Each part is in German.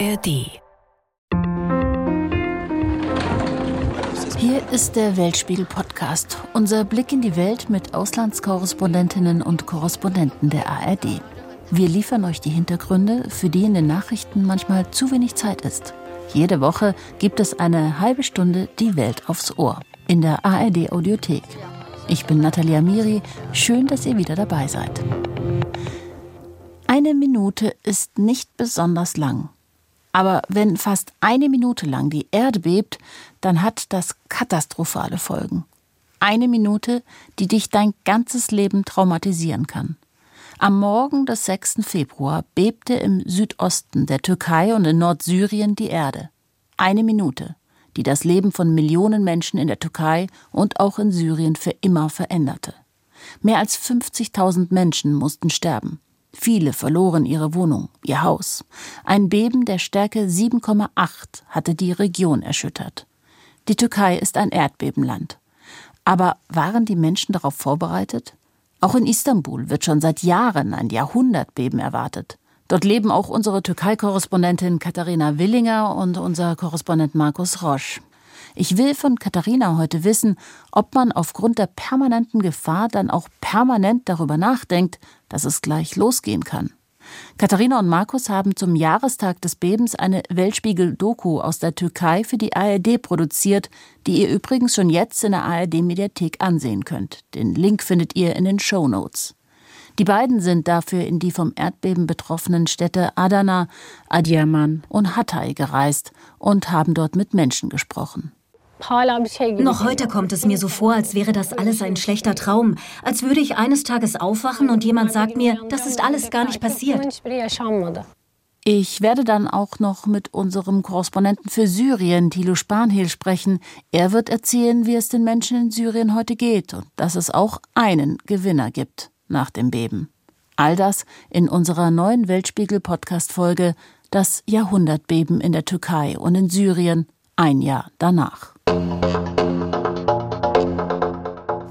ARD. Hier ist der Weltspiegel Podcast, unser Blick in die Welt mit Auslandskorrespondentinnen und Korrespondenten der ARD. Wir liefern euch die Hintergründe, für die in den Nachrichten manchmal zu wenig Zeit ist. Jede Woche gibt es eine halbe Stunde Die Welt aufs Ohr in der ARD Audiothek. Ich bin Natalia Miri, schön, dass ihr wieder dabei seid. Eine Minute ist nicht besonders lang. Aber wenn fast eine Minute lang die Erde bebt, dann hat das katastrophale Folgen. Eine Minute, die dich dein ganzes Leben traumatisieren kann. Am Morgen des 6. Februar bebte im Südosten der Türkei und in Nordsyrien die Erde. Eine Minute, die das Leben von Millionen Menschen in der Türkei und auch in Syrien für immer veränderte. Mehr als 50.000 Menschen mussten sterben. Viele verloren ihre Wohnung, ihr Haus. Ein Beben der Stärke 7,8 hatte die Region erschüttert. Die Türkei ist ein Erdbebenland. Aber waren die Menschen darauf vorbereitet? Auch in Istanbul wird schon seit Jahren ein Jahrhundertbeben erwartet. Dort leben auch unsere Türkei-Korrespondentin Katharina Willinger und unser Korrespondent Markus Roche. Ich will von Katharina heute wissen, ob man aufgrund der permanenten Gefahr dann auch permanent darüber nachdenkt, dass es gleich losgehen kann. Katharina und Markus haben zum Jahrestag des Bebens eine Weltspiegel-Doku aus der Türkei für die ARD produziert, die ihr übrigens schon jetzt in der ARD-Mediathek ansehen könnt. Den Link findet ihr in den Show Notes. Die beiden sind dafür in die vom Erdbeben betroffenen Städte Adana, Adiyaman und Hatay gereist und haben dort mit Menschen gesprochen. Noch heute kommt es mir so vor, als wäre das alles ein schlechter Traum, als würde ich eines Tages aufwachen und jemand sagt mir, das ist alles gar nicht passiert. Ich werde dann auch noch mit unserem Korrespondenten für Syrien, Thilo Spanhel, sprechen. Er wird erzählen, wie es den Menschen in Syrien heute geht und dass es auch einen Gewinner gibt nach dem Beben. All das in unserer neuen Weltspiegel-Podcast-Folge Das Jahrhundertbeben in der Türkei und in Syrien ein Jahr danach.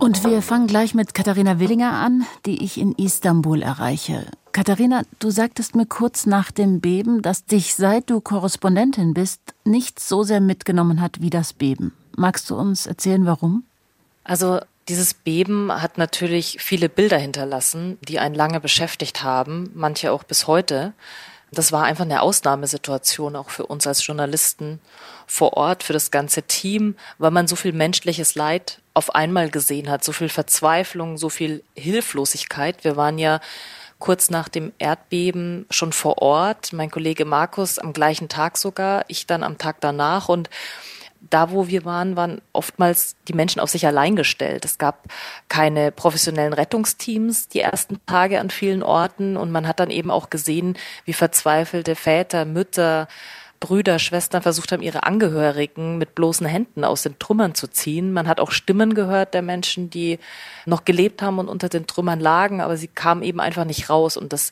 Und wir fangen gleich mit Katharina Willinger an, die ich in Istanbul erreiche. Katharina, du sagtest mir kurz nach dem Beben, dass dich, seit du Korrespondentin bist, nichts so sehr mitgenommen hat wie das Beben. Magst du uns erzählen, warum? Also dieses Beben hat natürlich viele Bilder hinterlassen, die einen lange beschäftigt haben, manche auch bis heute. Das war einfach eine Ausnahmesituation auch für uns als Journalisten vor Ort, für das ganze Team, weil man so viel menschliches Leid auf einmal gesehen hat, so viel Verzweiflung, so viel Hilflosigkeit. Wir waren ja kurz nach dem Erdbeben schon vor Ort, mein Kollege Markus am gleichen Tag sogar, ich dann am Tag danach und da, wo wir waren, waren oftmals die Menschen auf sich allein gestellt. Es gab keine professionellen Rettungsteams die ersten Tage an vielen Orten und man hat dann eben auch gesehen, wie verzweifelte Väter, Mütter, Brüder, Schwestern versucht haben, ihre Angehörigen mit bloßen Händen aus den Trümmern zu ziehen. Man hat auch Stimmen gehört der Menschen, die noch gelebt haben und unter den Trümmern lagen, aber sie kamen eben einfach nicht raus. Und das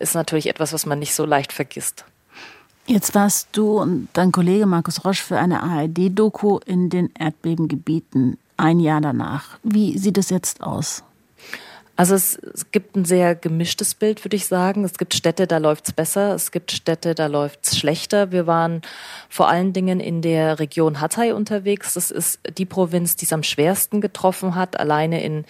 ist natürlich etwas, was man nicht so leicht vergisst. Jetzt warst du und dein Kollege Markus Roche für eine ARD-Doku in den Erdbebengebieten ein Jahr danach. Wie sieht es jetzt aus? Also es, es, gibt ein sehr gemischtes Bild, würde ich sagen. Es gibt Städte, da läuft's besser. Es gibt Städte, da läuft's schlechter. Wir waren vor allen Dingen in der Region Hatay unterwegs. Das ist die Provinz, die es am schwersten getroffen hat. Alleine in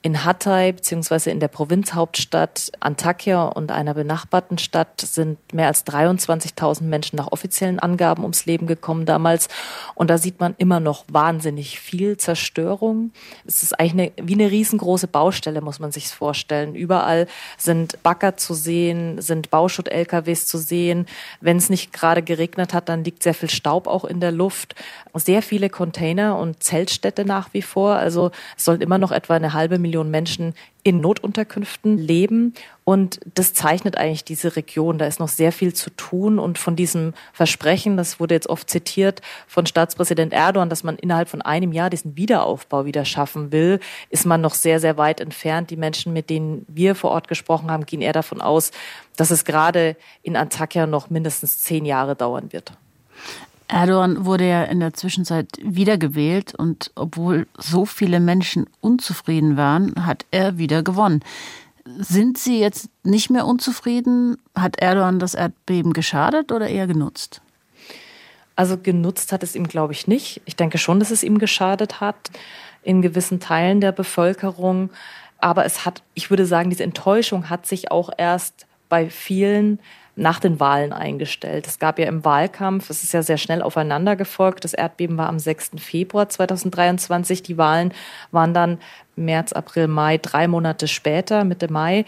in Hatay beziehungsweise in der Provinzhauptstadt Antakya und einer benachbarten Stadt sind mehr als 23.000 Menschen nach offiziellen Angaben ums Leben gekommen damals. Und da sieht man immer noch wahnsinnig viel Zerstörung. Es ist eigentlich eine, wie eine riesengroße Baustelle, muss man sich vorstellen. Überall sind Bagger zu sehen, sind Bauschutt-LKWs zu sehen. Wenn es nicht gerade geregnet hat, dann liegt sehr viel Staub auch in der Luft. Sehr viele Container und Zeltstädte nach wie vor. Also es sollen immer noch etwa eine halbe Million Millionen Menschen in Notunterkünften leben. Und das zeichnet eigentlich diese Region. Da ist noch sehr viel zu tun. Und von diesem Versprechen, das wurde jetzt oft zitiert von Staatspräsident Erdogan, dass man innerhalb von einem Jahr diesen Wiederaufbau wieder schaffen will, ist man noch sehr, sehr weit entfernt. Die Menschen, mit denen wir vor Ort gesprochen haben, gehen eher davon aus, dass es gerade in Antakya noch mindestens zehn Jahre dauern wird. Erdogan wurde ja in der Zwischenzeit wiedergewählt und obwohl so viele Menschen unzufrieden waren, hat er wieder gewonnen. sind Sie jetzt nicht mehr unzufrieden? Hat Erdogan das Erdbeben geschadet oder eher genutzt? Also genutzt hat es ihm, glaube ich, nicht. Ich denke schon, dass es ihm geschadet hat in gewissen Teilen der Bevölkerung. Aber es hat, ich würde sagen, diese Enttäuschung hat sich auch erst bei vielen nach den Wahlen eingestellt. Es gab ja im Wahlkampf, es ist ja sehr schnell aufeinander gefolgt. Das Erdbeben war am 6. Februar 2023. Die Wahlen waren dann März, April, Mai, drei Monate später, Mitte Mai.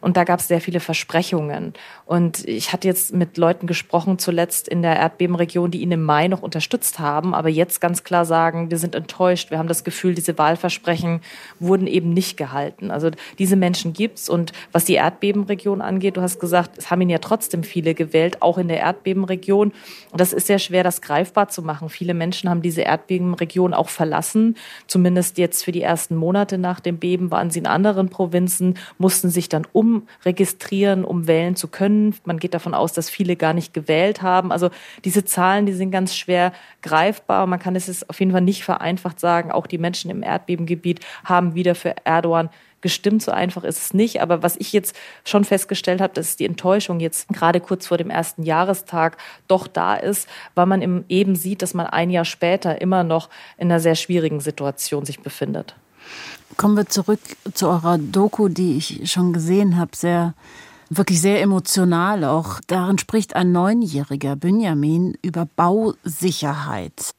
Und da gab es sehr viele Versprechungen. Und ich hatte jetzt mit Leuten gesprochen, zuletzt in der Erdbebenregion, die ihn im Mai noch unterstützt haben, aber jetzt ganz klar sagen, wir sind enttäuscht. Wir haben das Gefühl, diese Wahlversprechen wurden eben nicht gehalten. Also diese Menschen gibt's. Und was die Erdbebenregion angeht, du hast gesagt, es haben ihn ja trotzdem viele gewählt, auch in der Erdbebenregion. Und das ist sehr schwer, das greifbar zu machen. Viele Menschen haben diese Erdbebenregion auch verlassen, zumindest jetzt für die ersten Monate Monate nach dem Beben waren sie in anderen Provinzen, mussten sich dann umregistrieren, um wählen zu können. Man geht davon aus, dass viele gar nicht gewählt haben. Also diese Zahlen, die sind ganz schwer greifbar. Man kann es auf jeden Fall nicht vereinfacht sagen. Auch die Menschen im Erdbebengebiet haben wieder für Erdogan gestimmt. So einfach ist es nicht. Aber was ich jetzt schon festgestellt habe, dass die Enttäuschung jetzt gerade kurz vor dem ersten Jahrestag doch da ist, weil man eben sieht, dass man ein Jahr später immer noch in einer sehr schwierigen Situation sich befindet. Kommen wir zurück zu eurer Doku, die ich schon gesehen habe. Sehr, wirklich sehr emotional auch. Darin spricht ein Neunjähriger, Benjamin, über Bausicherheit.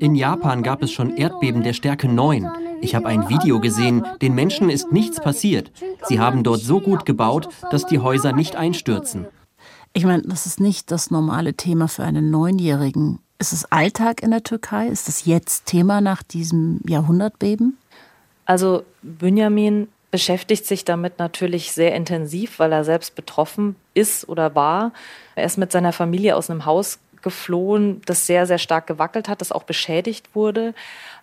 In Japan gab es schon Erdbeben der Stärke 9. Ich habe ein Video gesehen, den Menschen ist nichts passiert. Sie haben dort so gut gebaut, dass die Häuser nicht einstürzen. Ich meine, das ist nicht das normale Thema für einen Neunjährigen. Ist es Alltag in der Türkei? Ist das jetzt Thema nach diesem Jahrhundertbeben? Also Benjamin beschäftigt sich damit natürlich sehr intensiv, weil er selbst betroffen ist oder war. Er ist mit seiner Familie aus einem Haus geflohen, das sehr, sehr stark gewackelt hat, das auch beschädigt wurde.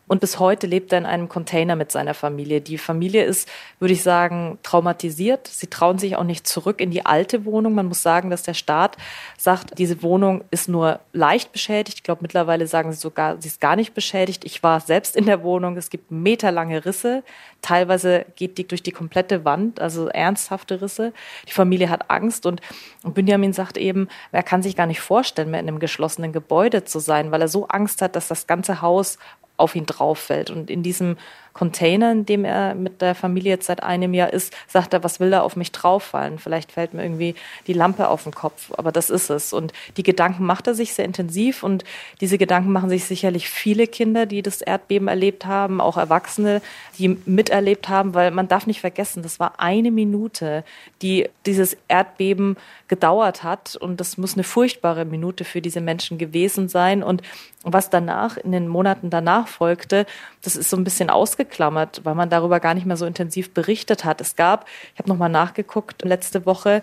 Und bis heute lebt er in einem Container mit seiner Familie. Die Familie ist, würde ich sagen, traumatisiert. Sie trauen sich auch nicht zurück in die alte Wohnung. Man muss sagen, dass der Staat sagt, diese Wohnung ist nur leicht beschädigt. Ich glaube, mittlerweile sagen sie sogar, sie ist gar nicht beschädigt. Ich war selbst in der Wohnung. Es gibt meterlange Risse. Teilweise geht die durch die komplette Wand, also ernsthafte Risse. Die Familie hat Angst und, Benjamin sagt eben, er kann sich gar nicht vorstellen, mehr in einem geschlossenen Gebäude zu sein, weil er so Angst hat, dass das ganze Haus auf ihn drauf fällt. Und in diesem Container, in dem er mit der Familie jetzt seit einem Jahr ist, sagt er, was will da auf mich drauffallen? Vielleicht fällt mir irgendwie die Lampe auf den Kopf, aber das ist es. Und die Gedanken macht er sich sehr intensiv und diese Gedanken machen sich sicherlich viele Kinder, die das Erdbeben erlebt haben, auch Erwachsene, die miterlebt haben, weil man darf nicht vergessen, das war eine Minute, die dieses Erdbeben gedauert hat und das muss eine furchtbare Minute für diese Menschen gewesen sein und was danach in den Monaten danach folgte, das ist so ein bisschen ausgeklammert, weil man darüber gar nicht mehr so intensiv berichtet hat. Es gab, ich habe nochmal nachgeguckt, letzte Woche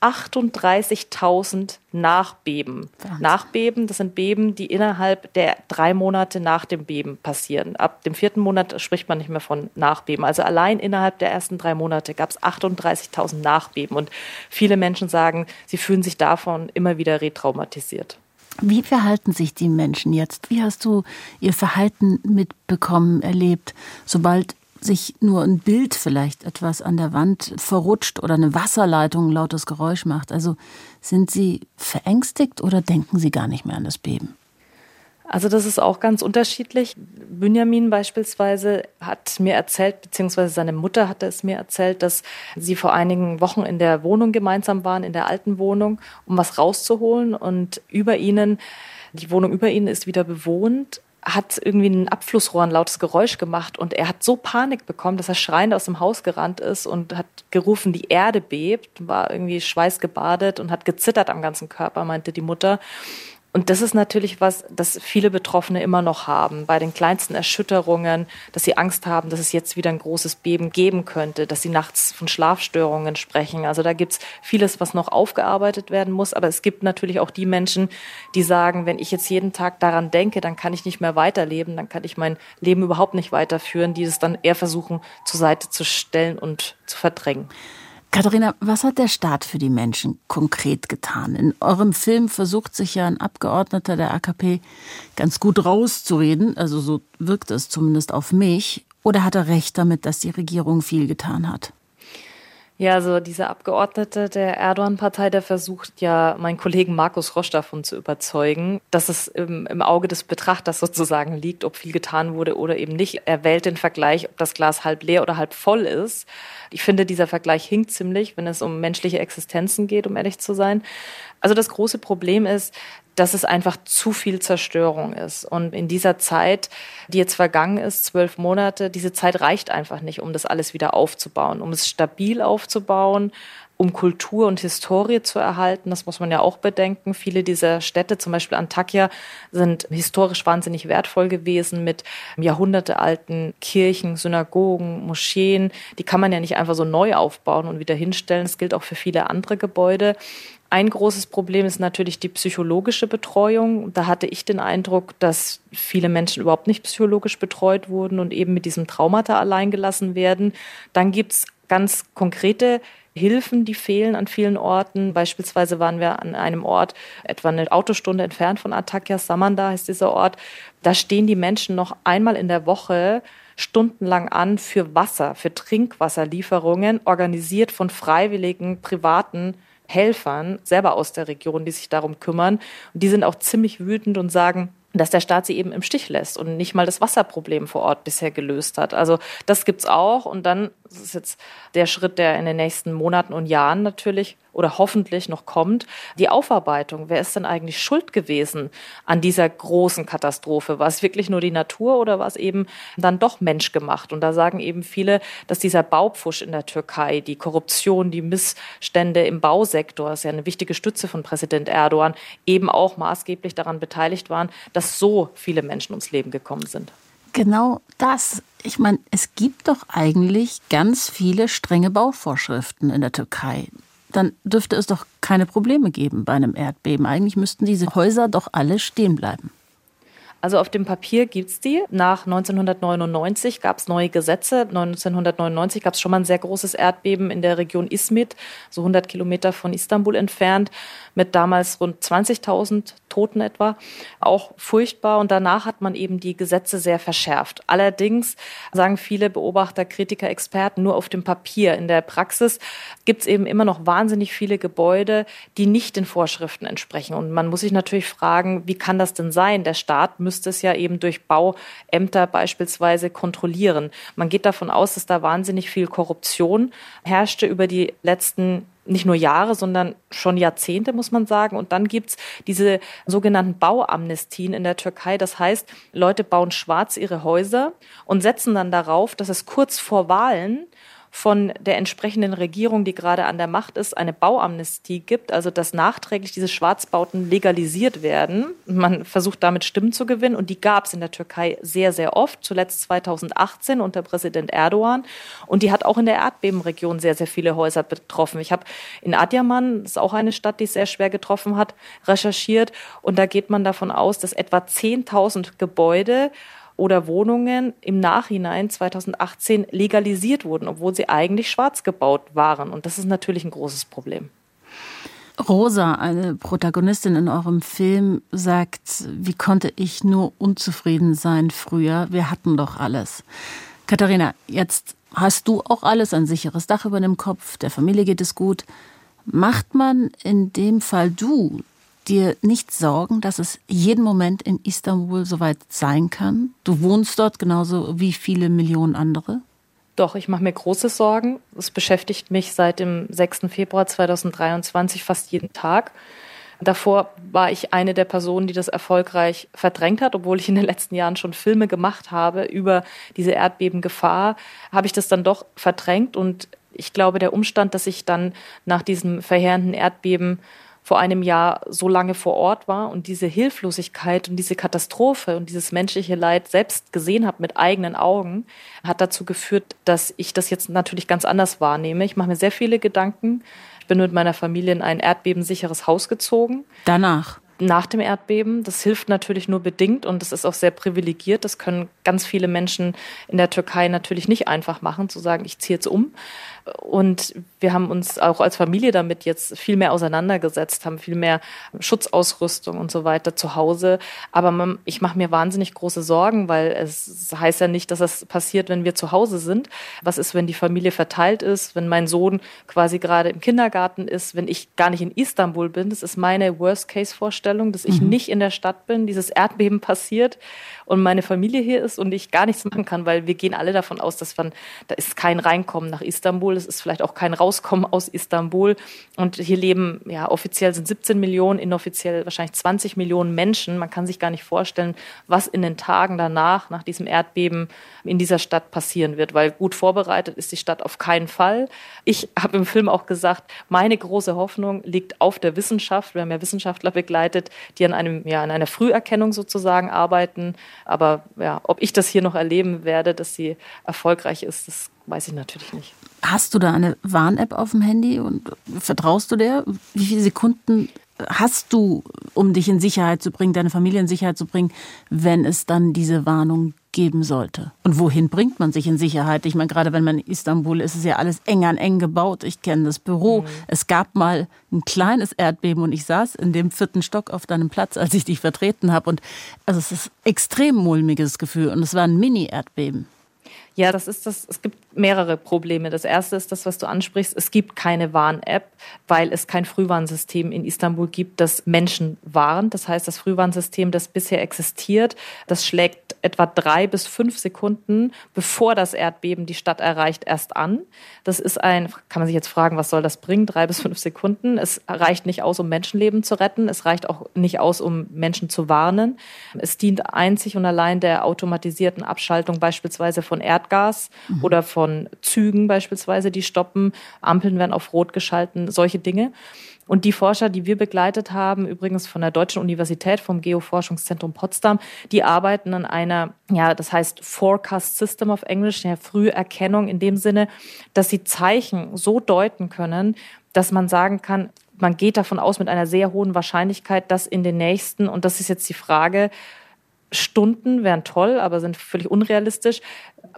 38.000 Nachbeben. Wahnsinn. Nachbeben, das sind Beben, die innerhalb der drei Monate nach dem Beben passieren. Ab dem vierten Monat spricht man nicht mehr von Nachbeben. Also allein innerhalb der ersten drei Monate gab es 38.000 Nachbeben. Und viele Menschen sagen, sie fühlen sich davon immer wieder retraumatisiert. Wie verhalten sich die Menschen jetzt? Wie hast du ihr Verhalten mitbekommen, erlebt, sobald sich nur ein Bild vielleicht etwas an der Wand verrutscht oder eine Wasserleitung ein lautes Geräusch macht? Also sind sie verängstigt oder denken sie gar nicht mehr an das Beben? Also das ist auch ganz unterschiedlich. Benjamin beispielsweise hat mir erzählt, beziehungsweise seine Mutter hatte es mir erzählt, dass sie vor einigen Wochen in der Wohnung gemeinsam waren, in der alten Wohnung, um was rauszuholen. Und über ihnen, die Wohnung über ihnen ist wieder bewohnt, hat irgendwie ein Abflussrohr ein lautes Geräusch gemacht und er hat so Panik bekommen, dass er schreiend aus dem Haus gerannt ist und hat gerufen, die Erde bebt, war irgendwie schweißgebadet und hat gezittert am ganzen Körper, meinte die Mutter. Und das ist natürlich was, das viele Betroffene immer noch haben. Bei den kleinsten Erschütterungen, dass sie Angst haben, dass es jetzt wieder ein großes Beben geben könnte, dass sie nachts von Schlafstörungen sprechen. Also da gibt's vieles, was noch aufgearbeitet werden muss. Aber es gibt natürlich auch die Menschen, die sagen, wenn ich jetzt jeden Tag daran denke, dann kann ich nicht mehr weiterleben, dann kann ich mein Leben überhaupt nicht weiterführen, die es dann eher versuchen, zur Seite zu stellen und zu verdrängen. Katharina, was hat der Staat für die Menschen konkret getan? In eurem Film versucht sich ja ein Abgeordneter der AKP ganz gut rauszureden, also so wirkt es zumindest auf mich. Oder hat er recht damit, dass die Regierung viel getan hat? Ja, also dieser Abgeordnete der Erdogan-Partei, der versucht ja, meinen Kollegen Markus Rosch davon zu überzeugen, dass es im, im, Auge des Betrachters sozusagen liegt, ob viel getan wurde oder eben nicht. Er wählt den Vergleich, ob das Glas halb leer oder halb voll ist. Ich finde, dieser Vergleich hinkt ziemlich, wenn es um menschliche Existenzen geht, um ehrlich zu sein. Also das große Problem ist, dass es einfach zu viel Zerstörung ist. Und in dieser Zeit, die jetzt vergangen ist, zwölf Monate, diese Zeit reicht einfach nicht, um das alles wieder aufzubauen, um es stabil aufzubauen, um Kultur und Historie zu erhalten. Das muss man ja auch bedenken. Viele dieser Städte, zum Beispiel Antakya, sind historisch wahnsinnig wertvoll gewesen mit jahrhundertealten Kirchen, Synagogen, Moscheen. Die kann man ja nicht einfach so neu aufbauen und wieder hinstellen. Das gilt auch für viele andere Gebäude. Ein großes Problem ist natürlich die psychologische Betreuung. Da hatte ich den Eindruck, dass viele Menschen überhaupt nicht psychologisch betreut wurden und eben mit diesem Traumata alleingelassen werden. Dann gibt es ganz konkrete Hilfen, die fehlen an vielen Orten. Beispielsweise waren wir an einem Ort, etwa eine Autostunde entfernt von Atakya, Samanda heißt dieser Ort. Da stehen die Menschen noch einmal in der Woche stundenlang an für Wasser, für Trinkwasserlieferungen, organisiert von freiwilligen privaten Helfern selber aus der Region, die sich darum kümmern. Und die sind auch ziemlich wütend und sagen, dass der Staat sie eben im Stich lässt und nicht mal das Wasserproblem vor Ort bisher gelöst hat. Also das gibt's auch. Und dann ist jetzt der Schritt, der in den nächsten Monaten und Jahren natürlich oder hoffentlich noch kommt. Die Aufarbeitung. Wer ist denn eigentlich schuld gewesen an dieser großen Katastrophe? War es wirklich nur die Natur oder war es eben dann doch menschgemacht? Und da sagen eben viele, dass dieser Baupfusch in der Türkei, die Korruption, die Missstände im Bausektor, das ist ja eine wichtige Stütze von Präsident Erdogan, eben auch maßgeblich daran beteiligt waren, dass so viele Menschen ums Leben gekommen sind. Genau das. Ich meine, es gibt doch eigentlich ganz viele strenge Bauvorschriften in der Türkei. Dann dürfte es doch keine Probleme geben bei einem Erdbeben. Eigentlich müssten diese Häuser doch alle stehen bleiben. Also auf dem Papier gibt es die. Nach 1999 gab es neue Gesetze. 1999 gab es schon mal ein sehr großes Erdbeben in der Region Izmit, so 100 Kilometer von Istanbul entfernt, mit damals rund 20.000 Toten etwa. Auch furchtbar. Und danach hat man eben die Gesetze sehr verschärft. Allerdings sagen viele Beobachter, Kritiker, Experten nur auf dem Papier. In der Praxis gibt es eben immer noch wahnsinnig viele Gebäude, die nicht den Vorschriften entsprechen. Und man muss sich natürlich fragen, wie kann das denn sein? Der Staat müsste müsste es ja eben durch Bauämter beispielsweise kontrollieren. Man geht davon aus, dass da wahnsinnig viel Korruption herrschte über die letzten nicht nur Jahre, sondern schon Jahrzehnte, muss man sagen. Und dann gibt's diese sogenannten Bauamnestien in der Türkei. Das heißt, Leute bauen schwarz ihre Häuser und setzen dann darauf, dass es kurz vor Wahlen von der entsprechenden Regierung, die gerade an der Macht ist, eine Bauamnestie gibt, also dass nachträglich diese Schwarzbauten legalisiert werden. Man versucht damit Stimmen zu gewinnen und die gab es in der Türkei sehr, sehr oft, zuletzt 2018 unter Präsident Erdogan. Und die hat auch in der Erdbebenregion sehr, sehr viele Häuser betroffen. Ich habe in Adyaman, das ist auch eine Stadt, die es sehr schwer getroffen hat, recherchiert und da geht man davon aus, dass etwa 10.000 Gebäude oder Wohnungen im Nachhinein 2018 legalisiert wurden, obwohl sie eigentlich schwarz gebaut waren. Und das ist natürlich ein großes Problem. Rosa, eine Protagonistin in eurem Film, sagt, wie konnte ich nur unzufrieden sein früher? Wir hatten doch alles. Katharina, jetzt hast du auch alles, ein sicheres Dach über dem Kopf, der Familie geht es gut. Macht man in dem Fall du dir nicht Sorgen, dass es jeden Moment in Istanbul soweit sein kann? Du wohnst dort genauso wie viele Millionen andere? Doch, ich mache mir große Sorgen. Es beschäftigt mich seit dem 6. Februar 2023 fast jeden Tag. Davor war ich eine der Personen, die das erfolgreich verdrängt hat, obwohl ich in den letzten Jahren schon Filme gemacht habe über diese Erdbebengefahr, habe ich das dann doch verdrängt und ich glaube, der Umstand, dass ich dann nach diesem verheerenden Erdbeben vor einem Jahr so lange vor Ort war und diese Hilflosigkeit und diese Katastrophe und dieses menschliche Leid selbst gesehen habe mit eigenen Augen, hat dazu geführt, dass ich das jetzt natürlich ganz anders wahrnehme. Ich mache mir sehr viele Gedanken. Ich bin mit meiner Familie in ein erdbebensicheres Haus gezogen. Danach? nach dem Erdbeben. Das hilft natürlich nur bedingt und das ist auch sehr privilegiert. Das können ganz viele Menschen in der Türkei natürlich nicht einfach machen, zu sagen, ich ziehe jetzt um. Und wir haben uns auch als Familie damit jetzt viel mehr auseinandergesetzt, haben viel mehr Schutzausrüstung und so weiter zu Hause. Aber man, ich mache mir wahnsinnig große Sorgen, weil es heißt ja nicht, dass das passiert, wenn wir zu Hause sind. Was ist, wenn die Familie verteilt ist, wenn mein Sohn quasi gerade im Kindergarten ist, wenn ich gar nicht in Istanbul bin? Das ist meine Worst-Case-Vorstellung, dass ich mhm. nicht in der Stadt bin, dieses Erdbeben passiert und meine Familie hier ist und ich gar nichts machen kann, weil wir gehen alle davon aus, dass man, da ist kein Reinkommen nach Istanbul, es ist vielleicht auch kein Rauskommen aus Istanbul. Und hier leben, ja, offiziell sind 17 Millionen, inoffiziell wahrscheinlich 20 Millionen Menschen. Man kann sich gar nicht vorstellen, was in den Tagen danach, nach diesem Erdbeben in dieser Stadt passieren wird, weil gut vorbereitet ist die Stadt auf keinen Fall. Ich habe im Film auch gesagt, meine große Hoffnung liegt auf der Wissenschaft. Wir haben ja Wissenschaftler begleitet, die an einem, ja, an einer Früherkennung sozusagen arbeiten. Aber ja, ob ich das hier noch erleben werde, dass sie erfolgreich ist, das weiß ich natürlich nicht. Hast du da eine Warn-App auf dem Handy und vertraust du der? Wie viele Sekunden hast du, um dich in Sicherheit zu bringen, deine Familie in Sicherheit zu bringen, wenn es dann diese Warnung geben sollte? Und wohin bringt man sich in Sicherheit? Ich meine, gerade wenn man in Istanbul ist, ist es ja alles eng an eng gebaut. Ich kenne das Büro. Mhm. Es gab mal ein kleines Erdbeben und ich saß in dem vierten Stock auf deinem Platz, als ich dich vertreten habe. Und also es ist extrem mulmiges Gefühl und es war ein Mini-Erdbeben. Ja, das ist das. Es gibt mehrere Probleme. Das erste ist das, was du ansprichst. Es gibt keine Warn-App, weil es kein Frühwarnsystem in Istanbul gibt, das Menschen warnt. Das heißt, das Frühwarnsystem, das bisher existiert, das schlägt etwa drei bis fünf Sekunden, bevor das Erdbeben die Stadt erreicht, erst an. Das ist ein, kann man sich jetzt fragen, was soll das bringen? Drei bis fünf Sekunden. Es reicht nicht aus, um Menschenleben zu retten. Es reicht auch nicht aus, um Menschen zu warnen. Es dient einzig und allein der automatisierten Abschaltung beispielsweise von Erdgas mhm. oder von Zügen beispielsweise, die stoppen, Ampeln werden auf Rot geschalten, solche Dinge. Und die Forscher, die wir begleitet haben, übrigens von der Deutschen Universität, vom Geoforschungszentrum Potsdam, die arbeiten an einer, ja, das heißt Forecast System of English, ja, Früherkennung in dem Sinne, dass sie Zeichen so deuten können, dass man sagen kann, man geht davon aus mit einer sehr hohen Wahrscheinlichkeit, dass in den nächsten, und das ist jetzt die Frage, Stunden wären toll, aber sind völlig unrealistisch.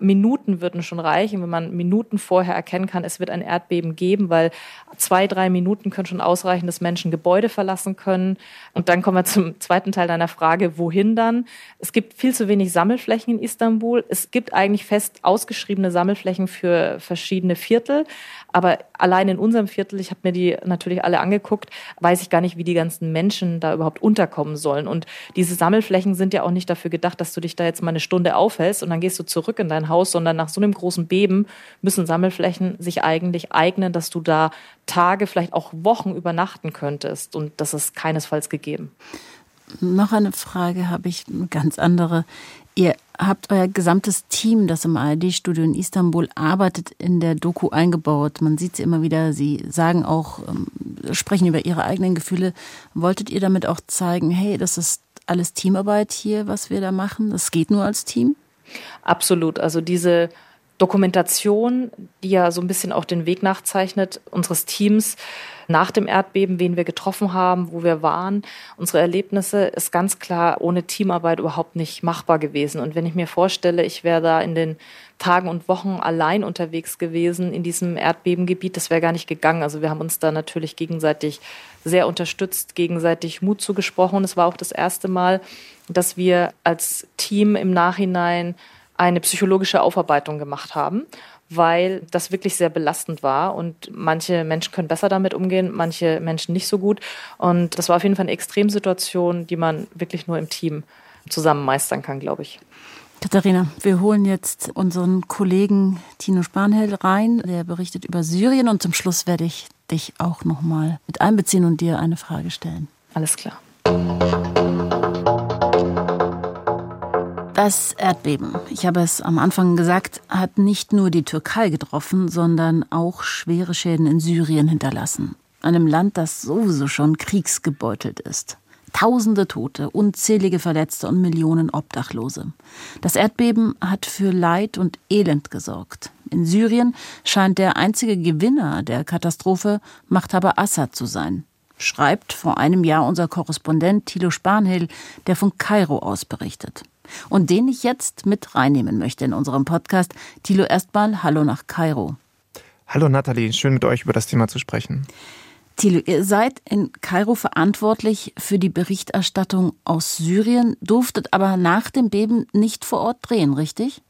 Minuten würden schon reichen, wenn man Minuten vorher erkennen kann, es wird ein Erdbeben geben, weil zwei, drei Minuten können schon ausreichen, dass Menschen Gebäude verlassen können. Und dann kommen wir zum zweiten Teil deiner Frage, wohin dann? Es gibt viel zu wenig Sammelflächen in Istanbul. Es gibt eigentlich fest ausgeschriebene Sammelflächen für verschiedene Viertel. Aber allein in unserem Viertel, ich habe mir die natürlich alle angeguckt, weiß ich gar nicht, wie die ganzen Menschen da überhaupt unterkommen sollen. Und diese Sammelflächen sind ja auch nicht dafür gedacht, dass du dich da jetzt mal eine Stunde aufhältst und dann gehst du zurück in dein Haus, sondern nach so einem großen Beben müssen Sammelflächen sich eigentlich eignen, dass du da Tage, vielleicht auch Wochen übernachten könntest. Und das ist keinesfalls gegeben. Noch eine Frage habe ich, eine ganz andere. Ihr habt euer gesamtes Team, das im ARD-Studio in Istanbul arbeitet, in der Doku eingebaut. Man sieht sie immer wieder, sie sagen auch, ähm, sprechen über ihre eigenen Gefühle. Wolltet ihr damit auch zeigen, hey, das ist alles Teamarbeit hier, was wir da machen? Das geht nur als Team? Absolut. Also diese Dokumentation, die ja so ein bisschen auch den Weg nachzeichnet unseres Teams nach dem Erdbeben, wen wir getroffen haben, wo wir waren, unsere Erlebnisse, ist ganz klar ohne Teamarbeit überhaupt nicht machbar gewesen. Und wenn ich mir vorstelle, ich wäre da in den Tagen und Wochen allein unterwegs gewesen in diesem Erdbebengebiet, das wäre gar nicht gegangen. Also wir haben uns da natürlich gegenseitig sehr unterstützt, gegenseitig Mut zugesprochen. Es war auch das erste Mal, dass wir als Team im Nachhinein eine psychologische Aufarbeitung gemacht haben, weil das wirklich sehr belastend war und manche Menschen können besser damit umgehen, manche Menschen nicht so gut. Und das war auf jeden Fall eine Extremsituation, die man wirklich nur im Team zusammen meistern kann, glaube ich. Katharina, wir holen jetzt unseren Kollegen Tino Spanhell rein, der berichtet über Syrien und zum Schluss werde ich dich auch noch mal mit einbeziehen und dir eine Frage stellen. Alles klar. Das Erdbeben, ich habe es am Anfang gesagt, hat nicht nur die Türkei getroffen, sondern auch schwere Schäden in Syrien hinterlassen. Einem Land, das sowieso schon kriegsgebeutelt ist. Tausende Tote, unzählige Verletzte und Millionen Obdachlose. Das Erdbeben hat für Leid und Elend gesorgt. In Syrien scheint der einzige Gewinner der Katastrophe Machthaber Assad zu sein. Schreibt vor einem Jahr unser Korrespondent Thilo Spanhill, der von Kairo aus berichtet und den ich jetzt mit reinnehmen möchte in unserem Podcast. Thilo, erstmal Hallo nach Kairo. Hallo Nathalie, schön mit euch über das Thema zu sprechen. Thilo, ihr seid in Kairo verantwortlich für die Berichterstattung aus Syrien, durftet aber nach dem Beben nicht vor Ort drehen, richtig?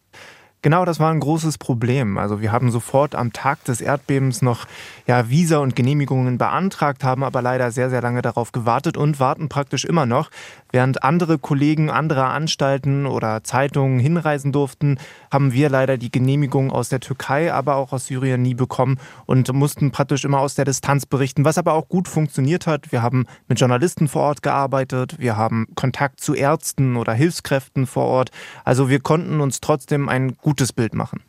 Genau, das war ein großes Problem. Also wir haben sofort am Tag des Erdbebens noch ja, Visa und Genehmigungen beantragt, haben aber leider sehr, sehr lange darauf gewartet und warten praktisch immer noch. Während andere Kollegen anderer Anstalten oder Zeitungen hinreisen durften, haben wir leider die Genehmigung aus der Türkei, aber auch aus Syrien nie bekommen und mussten praktisch immer aus der Distanz berichten, was aber auch gut funktioniert hat. Wir haben mit Journalisten vor Ort gearbeitet, wir haben Kontakt zu Ärzten oder Hilfskräften vor Ort. Also wir konnten uns trotzdem ein gutes Bild machen.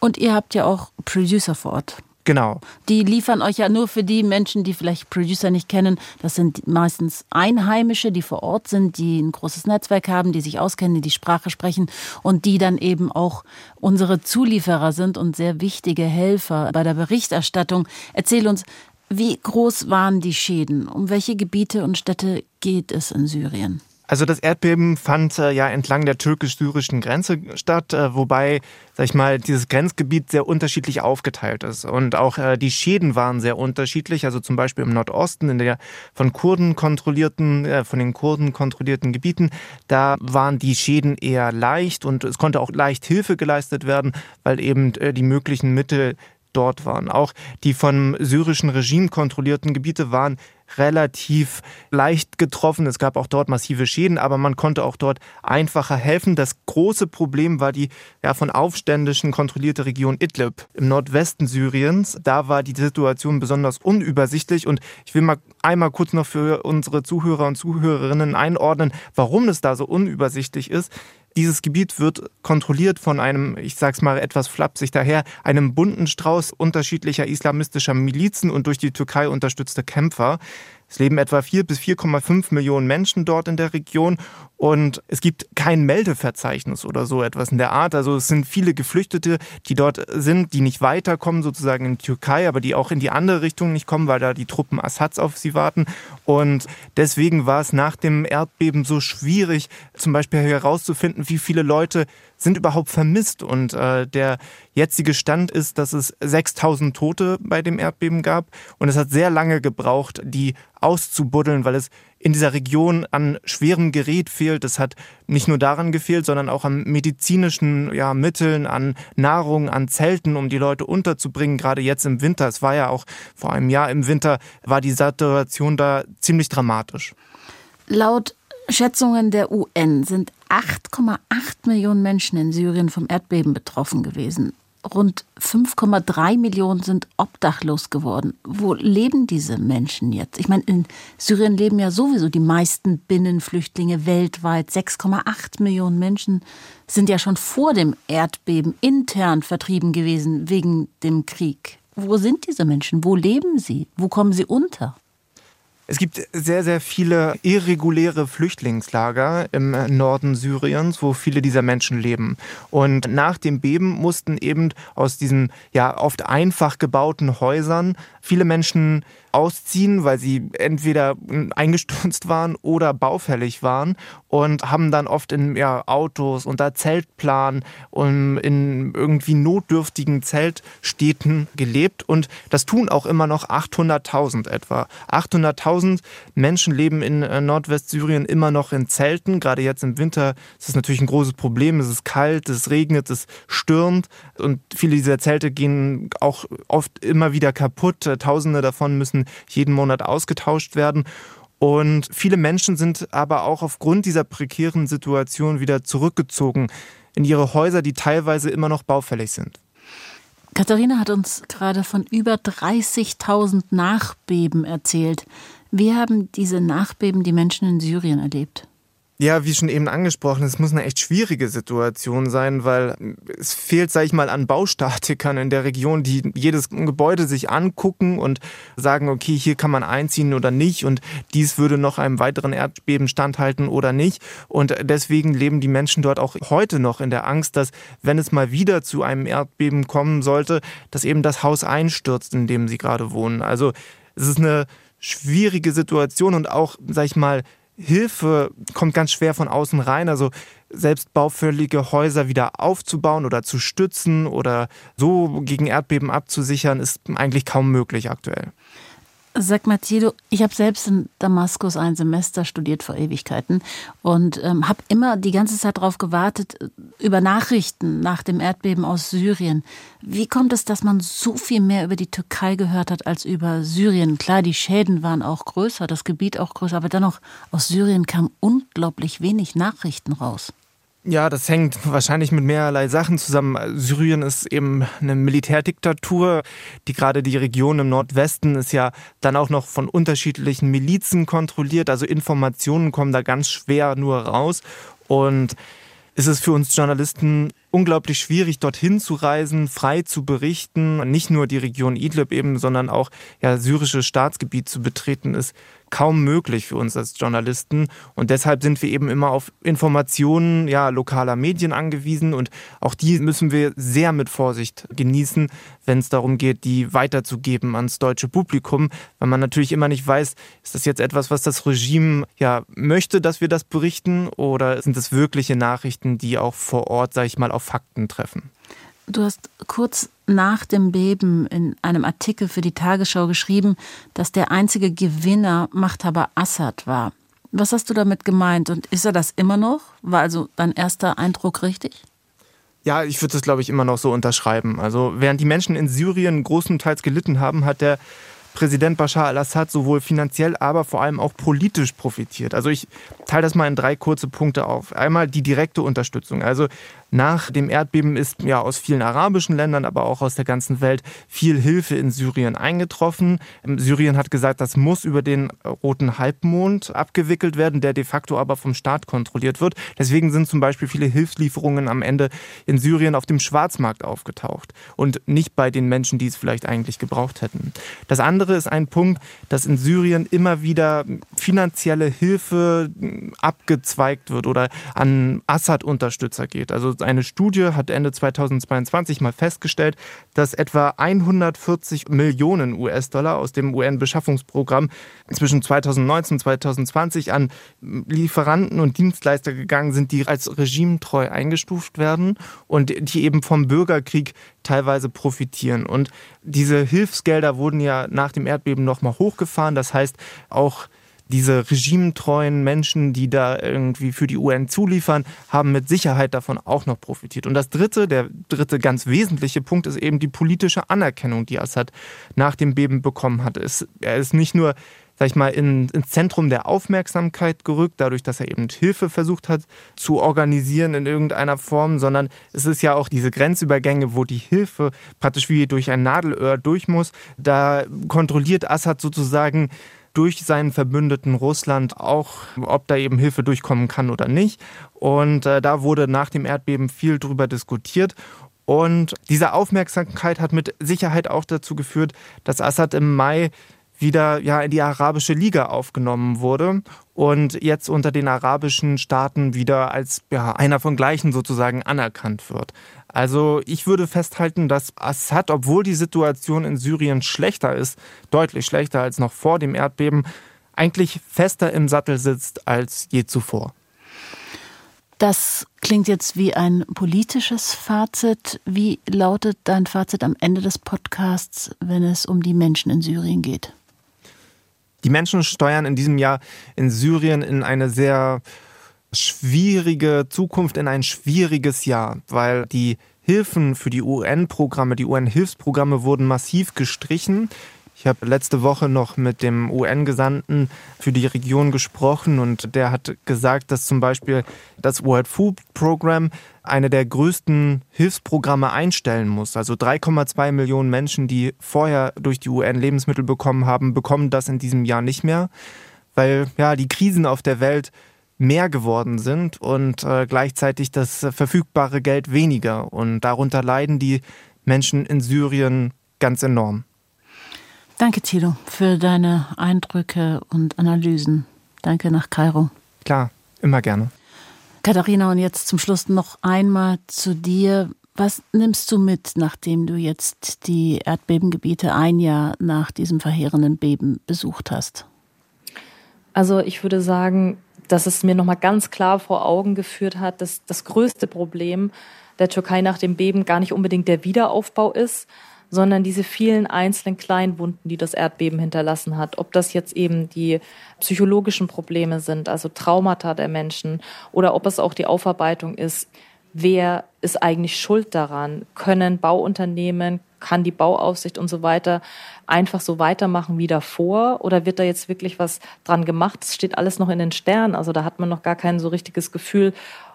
Und ihr habt ja auch Producer vor Ort. Genau. Die liefern euch ja nur für die Menschen, die vielleicht Producer nicht kennen. Das sind meistens Einheimische, die vor Ort sind, die ein großes Netzwerk haben, die sich auskennen, die die Sprache sprechen und die dann eben auch unsere Zulieferer sind und sehr wichtige Helfer bei der Berichterstattung. Erzähl uns, wie groß waren die Schäden? Um welche Gebiete und Städte geht es in Syrien? Also das Erdbeben fand äh, ja entlang der türkisch-syrischen Grenze statt, äh, wobei, sag ich mal, dieses Grenzgebiet sehr unterschiedlich aufgeteilt ist. Und auch äh, die Schäden waren sehr unterschiedlich. Also zum Beispiel im Nordosten, in der von Kurden kontrollierten, äh, von den Kurden kontrollierten Gebieten, da waren die Schäden eher leicht und es konnte auch leicht Hilfe geleistet werden, weil eben äh, die möglichen Mittel dort waren. Auch die vom syrischen Regime kontrollierten Gebiete waren relativ leicht getroffen. Es gab auch dort massive Schäden, aber man konnte auch dort einfacher helfen. Das große Problem war die ja, von Aufständischen kontrollierte Region Idlib im Nordwesten Syriens. Da war die Situation besonders unübersichtlich und ich will mal einmal kurz noch für unsere Zuhörer und Zuhörerinnen einordnen, warum es da so unübersichtlich ist. Dieses Gebiet wird kontrolliert von einem, ich sag's mal etwas flapsig daher, einem bunten Strauß unterschiedlicher islamistischer Milizen und durch die Türkei unterstützte Kämpfer. Es leben etwa 4 bis 4,5 Millionen Menschen dort in der Region und es gibt kein Meldeverzeichnis oder so etwas in der Art. Also es sind viele Geflüchtete, die dort sind, die nicht weiterkommen sozusagen in die Türkei, aber die auch in die andere Richtung nicht kommen, weil da die Truppen Assads auf sie warten. Und deswegen war es nach dem Erdbeben so schwierig, zum Beispiel herauszufinden, wie viele Leute sind überhaupt vermisst. Und äh, der jetzige Stand ist, dass es 6000 Tote bei dem Erdbeben gab. Und es hat sehr lange gebraucht, die auszubuddeln, weil es in dieser Region an schwerem Gerät fehlt. Es hat nicht nur daran gefehlt, sondern auch an medizinischen ja, Mitteln, an Nahrung, an Zelten, um die Leute unterzubringen. Gerade jetzt im Winter, es war ja auch vor einem Jahr im Winter, war die Situation da ziemlich dramatisch. Laut Schätzungen der UN sind 8,8 Millionen Menschen in Syrien vom Erdbeben betroffen gewesen. Rund 5,3 Millionen sind obdachlos geworden. Wo leben diese Menschen jetzt? Ich meine, in Syrien leben ja sowieso die meisten Binnenflüchtlinge weltweit. 6,8 Millionen Menschen sind ja schon vor dem Erdbeben intern vertrieben gewesen wegen dem Krieg. Wo sind diese Menschen? Wo leben sie? Wo kommen sie unter? Es gibt sehr, sehr viele irreguläre Flüchtlingslager im Norden Syriens, wo viele dieser Menschen leben. Und nach dem Beben mussten eben aus diesen ja oft einfach gebauten Häusern viele Menschen ausziehen, weil sie entweder eingestürzt waren oder baufällig waren und haben dann oft in ja, Autos unter Zeltplan und in irgendwie notdürftigen Zeltstädten gelebt und das tun auch immer noch 800.000 etwa. 800.000 Menschen leben in äh, Nordwestsyrien immer noch in Zelten. Gerade jetzt im Winter ist das natürlich ein großes Problem. Es ist kalt, es regnet, es stürmt und viele dieser Zelte gehen auch oft immer wieder kaputt. Tausende davon müssen jeden Monat ausgetauscht werden. Und viele Menschen sind aber auch aufgrund dieser prekären Situation wieder zurückgezogen in ihre Häuser, die teilweise immer noch baufällig sind. Katharina hat uns gerade von über 30.000 Nachbeben erzählt. Wie haben diese Nachbeben die Menschen in Syrien erlebt? Ja, wie schon eben angesprochen, es muss eine echt schwierige Situation sein, weil es fehlt, sag ich mal, an Baustatikern in der Region, die jedes Gebäude sich angucken und sagen, okay, hier kann man einziehen oder nicht und dies würde noch einem weiteren Erdbeben standhalten oder nicht. Und deswegen leben die Menschen dort auch heute noch in der Angst, dass wenn es mal wieder zu einem Erdbeben kommen sollte, dass eben das Haus einstürzt, in dem sie gerade wohnen. Also es ist eine schwierige Situation und auch, sag ich mal, Hilfe kommt ganz schwer von außen rein. Also selbst baufällige Häuser wieder aufzubauen oder zu stützen oder so gegen Erdbeben abzusichern, ist eigentlich kaum möglich aktuell. Sag mal, Tilo, ich habe selbst in Damaskus ein Semester studiert vor Ewigkeiten und ähm, habe immer die ganze Zeit darauf gewartet, äh, über Nachrichten nach dem Erdbeben aus Syrien. Wie kommt es, dass man so viel mehr über die Türkei gehört hat als über Syrien? Klar, die Schäden waren auch größer, das Gebiet auch größer, aber dennoch aus Syrien kam unglaublich wenig Nachrichten raus. Ja, das hängt wahrscheinlich mit mehrerlei Sachen zusammen. Syrien ist eben eine Militärdiktatur. Die gerade die Region im Nordwesten ist ja dann auch noch von unterschiedlichen Milizen kontrolliert. Also Informationen kommen da ganz schwer nur raus. Und es ist für uns Journalisten unglaublich schwierig, dorthin zu reisen, frei zu berichten. Nicht nur die Region Idlib eben, sondern auch ja, syrisches Staatsgebiet zu betreten, ist kaum möglich für uns als Journalisten. Und deshalb sind wir eben immer auf Informationen ja, lokaler Medien angewiesen. Und auch die müssen wir sehr mit Vorsicht genießen, wenn es darum geht, die weiterzugeben ans deutsche Publikum. Weil man natürlich immer nicht weiß, ist das jetzt etwas, was das Regime ja möchte, dass wir das berichten? Oder sind es wirkliche Nachrichten, die auch vor Ort, sage ich mal, auf Fakten treffen? Du hast kurz nach dem Beben in einem Artikel für die Tagesschau geschrieben, dass der einzige Gewinner Machthaber Assad war. Was hast du damit gemeint und ist er das immer noch? War also dein erster Eindruck richtig? Ja, ich würde das, glaube ich, immer noch so unterschreiben. Also während die Menschen in Syrien großenteils gelitten haben, hat der Präsident Bashar al-Assad sowohl finanziell, aber vor allem auch politisch profitiert. Also ich teile das mal in drei kurze Punkte auf. Einmal die direkte Unterstützung. Also nach dem Erdbeben ist ja aus vielen arabischen Ländern, aber auch aus der ganzen Welt viel Hilfe in Syrien eingetroffen. Syrien hat gesagt, das muss über den roten Halbmond abgewickelt werden, der de facto aber vom Staat kontrolliert wird. Deswegen sind zum Beispiel viele Hilfslieferungen am Ende in Syrien auf dem Schwarzmarkt aufgetaucht und nicht bei den Menschen, die es vielleicht eigentlich gebraucht hätten. Das andere ist ein Punkt, dass in Syrien immer wieder finanzielle Hilfe abgezweigt wird oder an Assad-Unterstützer geht. Also eine Studie hat Ende 2022 mal festgestellt, dass etwa 140 Millionen US-Dollar aus dem UN-Beschaffungsprogramm zwischen 2019 und 2020 an Lieferanten und Dienstleister gegangen sind, die als regimetreu eingestuft werden und die eben vom Bürgerkrieg teilweise profitieren. Und diese Hilfsgelder wurden ja nach dem Erdbeben nochmal hochgefahren. Das heißt, auch diese regimetreuen Menschen, die da irgendwie für die UN zuliefern, haben mit Sicherheit davon auch noch profitiert. Und das dritte, der dritte ganz wesentliche Punkt ist eben die politische Anerkennung, die Assad nach dem Beben bekommen hat. er ist nicht nur sag ich mal, in, ins Zentrum der Aufmerksamkeit gerückt, dadurch, dass er eben Hilfe versucht hat zu organisieren in irgendeiner Form, sondern es ist ja auch diese Grenzübergänge, wo die Hilfe praktisch wie durch ein Nadelöhr durch muss. Da kontrolliert Assad sozusagen durch seinen Verbündeten Russland auch, ob da eben Hilfe durchkommen kann oder nicht. Und äh, da wurde nach dem Erdbeben viel drüber diskutiert. Und diese Aufmerksamkeit hat mit Sicherheit auch dazu geführt, dass Assad im Mai wieder ja in die arabische Liga aufgenommen wurde und jetzt unter den arabischen Staaten wieder als ja, einer von gleichen sozusagen anerkannt wird. Also ich würde festhalten, dass Assad, obwohl die Situation in Syrien schlechter ist, deutlich schlechter als noch vor dem Erdbeben, eigentlich fester im Sattel sitzt als je zuvor. Das klingt jetzt wie ein politisches Fazit. Wie lautet dein Fazit am Ende des Podcasts, wenn es um die Menschen in Syrien geht? Die Menschen steuern in diesem Jahr in Syrien in eine sehr schwierige Zukunft, in ein schwieriges Jahr, weil die Hilfen für die UN-Programme, die UN-Hilfsprogramme wurden massiv gestrichen. Ich habe letzte Woche noch mit dem UN-Gesandten für die Region gesprochen und der hat gesagt, dass zum Beispiel das World Food Program eine der größten Hilfsprogramme einstellen muss. Also 3,2 Millionen Menschen, die vorher durch die UN Lebensmittel bekommen haben, bekommen das in diesem Jahr nicht mehr, weil ja die Krisen auf der Welt mehr geworden sind und äh, gleichzeitig das verfügbare Geld weniger. Und darunter leiden die Menschen in Syrien ganz enorm. Danke, Tilo, für deine Eindrücke und Analysen. Danke nach Kairo. Klar, immer gerne. Katharina, und jetzt zum Schluss noch einmal zu dir. Was nimmst du mit, nachdem du jetzt die Erdbebengebiete ein Jahr nach diesem verheerenden Beben besucht hast? Also ich würde sagen, dass es mir nochmal ganz klar vor Augen geführt hat, dass das größte Problem der Türkei nach dem Beben gar nicht unbedingt der Wiederaufbau ist, sondern diese vielen einzelnen kleinen Wunden, die das Erdbeben hinterlassen hat. Ob das jetzt eben die psychologischen Probleme sind, also Traumata der Menschen, oder ob es auch die Aufarbeitung ist, wer ist eigentlich schuld daran? Können Bauunternehmen, kann die Bauaufsicht und so weiter einfach so weitermachen wie davor? Oder wird da jetzt wirklich was dran gemacht? Es steht alles noch in den Sternen. Also da hat man noch gar kein so richtiges Gefühl,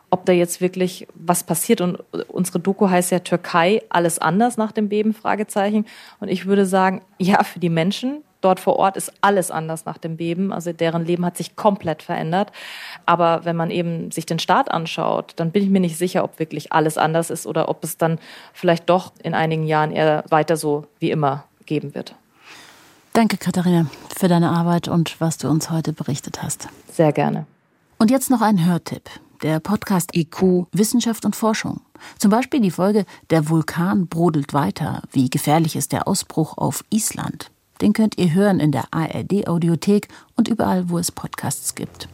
ob da jetzt wirklich was passiert. Und unsere Doku heißt ja Türkei, alles anders nach dem Beben, Fragezeichen. Und ich würde sagen, ja, für die Menschen dort vor Ort ist alles anders nach dem Beben. Also deren Leben hat sich komplett verändert. Aber wenn man eben sich den Staat anschaut, dann bin ich mir nicht sicher, ob wirklich alles anders ist oder ob es dann vielleicht doch in einigen Jahren eher weiter so wie immer geben wird. Danke, Katharina, für deine Arbeit und was du uns heute berichtet hast. Sehr gerne. Und jetzt noch ein Hörtipp der Podcast IQ Wissenschaft und Forschung. Zum Beispiel die Folge Der Vulkan brodelt weiter. Wie gefährlich ist der Ausbruch auf Island? Den könnt ihr hören in der ARD Audiothek und überall, wo es Podcasts gibt.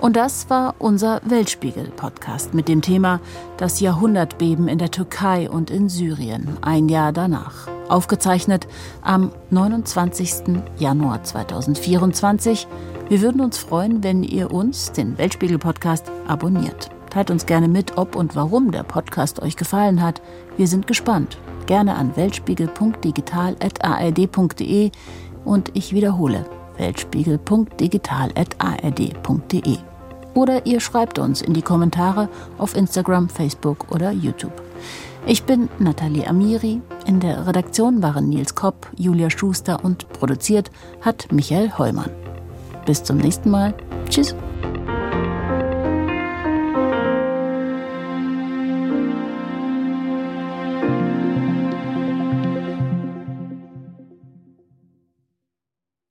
Und das war unser Weltspiegel-Podcast mit dem Thema Das Jahrhundertbeben in der Türkei und in Syrien, ein Jahr danach. Aufgezeichnet am 29. Januar 2024 wir würden uns freuen, wenn ihr uns, den Weltspiegel-Podcast, abonniert. Teilt uns gerne mit, ob und warum der Podcast euch gefallen hat. Wir sind gespannt. Gerne an weltspiegel.digital.ard.de und ich wiederhole weltspiegel.digital.ard.de. Oder ihr schreibt uns in die Kommentare auf Instagram, Facebook oder YouTube. Ich bin Nathalie Amiri. In der Redaktion waren Nils Kopp, Julia Schuster und produziert hat Michael Heumann. Bis zum nächsten Mal. Tschüss.